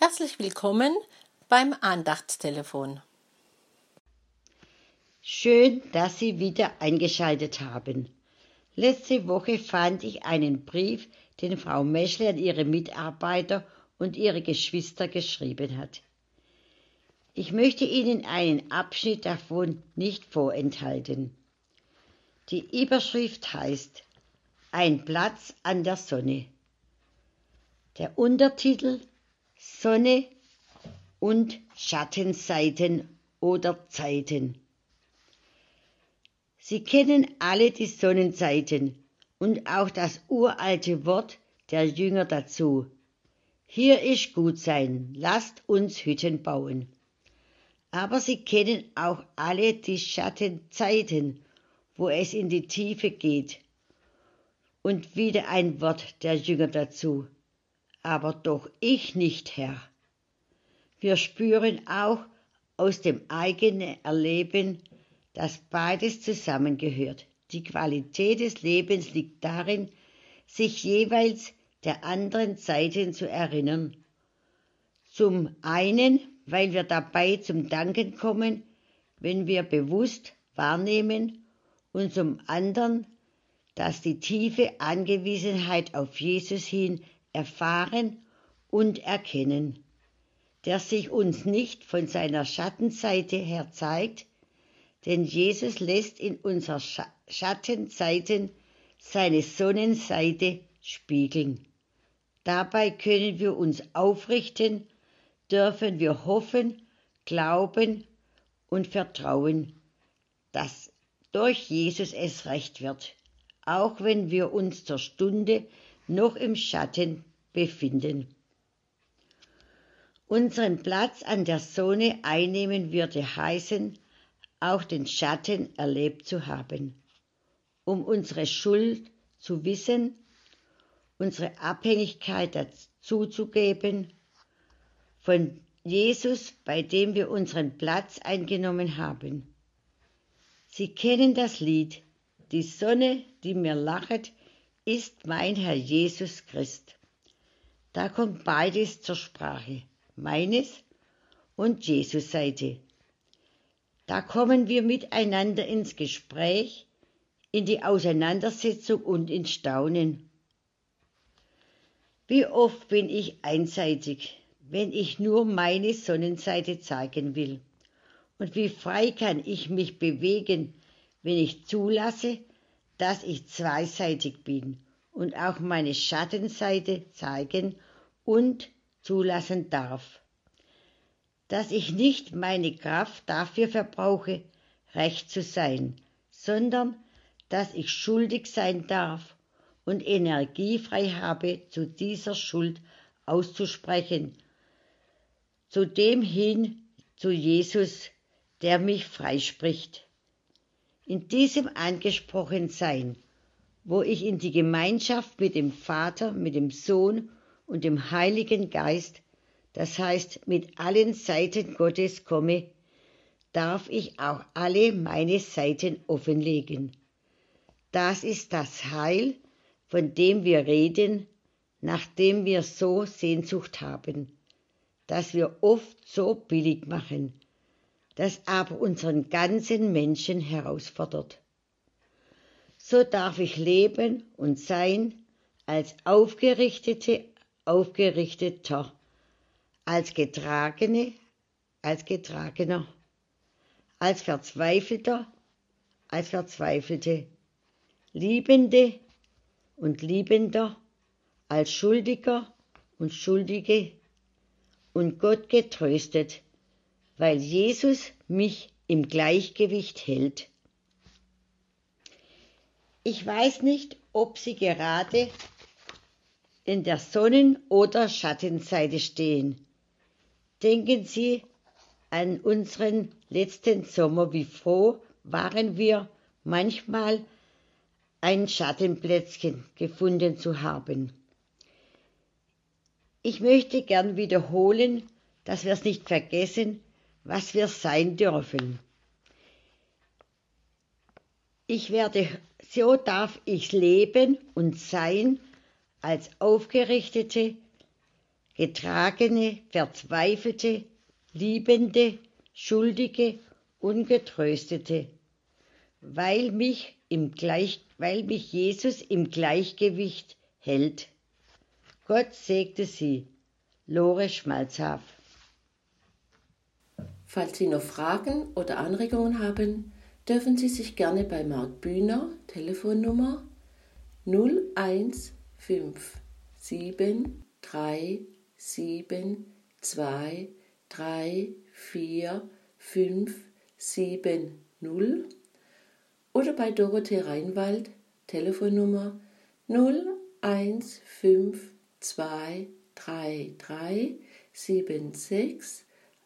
Herzlich willkommen beim Andachtstelefon. Schön, dass Sie wieder eingeschaltet haben. Letzte Woche fand ich einen Brief, den Frau Meschle an ihre Mitarbeiter und ihre Geschwister geschrieben hat. Ich möchte Ihnen einen Abschnitt davon nicht vorenthalten. Die Überschrift heißt Ein Platz an der Sonne. Der Untertitel Sonne und Schattenseiten oder Zeiten. Sie kennen alle die Sonnenseiten und auch das uralte Wort der Jünger dazu. Hier ist gut sein, lasst uns Hütten bauen. Aber sie kennen auch alle die Schattenzeiten, wo es in die Tiefe geht. Und wieder ein Wort der Jünger dazu aber doch ich nicht, Herr. Wir spüren auch aus dem eigenen Erleben, dass beides zusammengehört. Die Qualität des Lebens liegt darin, sich jeweils der anderen Seiten zu erinnern. Zum einen, weil wir dabei zum Danken kommen, wenn wir bewusst wahrnehmen, und zum anderen, dass die tiefe Angewiesenheit auf Jesus hin erfahren und erkennen, der sich uns nicht von seiner Schattenseite her zeigt, denn Jesus lässt in unserer Schattenseiten seine Sonnenseite spiegeln. Dabei können wir uns aufrichten, dürfen wir hoffen, glauben und vertrauen, dass durch Jesus es recht wird, auch wenn wir uns zur Stunde noch im Schatten befinden. Unseren Platz an der Sonne einnehmen würde heißen, auch den Schatten erlebt zu haben, um unsere Schuld zu wissen, unsere Abhängigkeit dazuzugeben, von Jesus, bei dem wir unseren Platz eingenommen haben. Sie kennen das Lied, die Sonne, die mir lachet, ist mein Herr Jesus Christ. Da kommt beides zur Sprache, meines und Jesus Seite. Da kommen wir miteinander ins Gespräch, in die Auseinandersetzung und ins Staunen. Wie oft bin ich einseitig, wenn ich nur meine Sonnenseite zeigen will? Und wie frei kann ich mich bewegen, wenn ich zulasse, dass ich zweiseitig bin und auch meine Schattenseite zeigen und zulassen darf. Dass ich nicht meine Kraft dafür verbrauche, recht zu sein, sondern dass ich schuldig sein darf und Energie frei habe, zu dieser Schuld auszusprechen, zu dem hin, zu Jesus, der mich freispricht. In diesem Angesprochensein, wo ich in die Gemeinschaft mit dem Vater, mit dem Sohn und dem Heiligen Geist, das heißt mit allen Seiten Gottes komme, darf ich auch alle meine Seiten offenlegen. Das ist das Heil, von dem wir reden, nachdem wir so Sehnsucht haben, dass wir oft so billig machen, das aber unseren ganzen Menschen herausfordert. So darf ich leben und sein als aufgerichtete, aufgerichteter, als getragene, als getragener, als verzweifelter, als verzweifelte, liebende und liebender, als schuldiger und schuldige und Gott getröstet, weil Jesus mich im Gleichgewicht hält. Ich weiß nicht, ob Sie gerade in der Sonnen- oder Schattenseite stehen. Denken Sie an unseren letzten Sommer, wie froh waren wir manchmal ein Schattenplätzchen gefunden zu haben. Ich möchte gern wiederholen, dass wir es nicht vergessen, was wir sein dürfen. Ich werde, so darf ich leben und sein als aufgerichtete, getragene, verzweifelte, liebende, schuldige, ungetröstete, weil mich, im Gleich, weil mich Jesus im Gleichgewicht hält. Gott segte sie. Lore Schmalzhaf. Falls Sie noch Fragen oder Anregungen haben, dürfen Sie sich gerne bei Marc Bühner, Telefonnummer 0157 37 2 3 4 5 7 0 oder bei Dorothee Reinwald, Telefonnummer 015233 76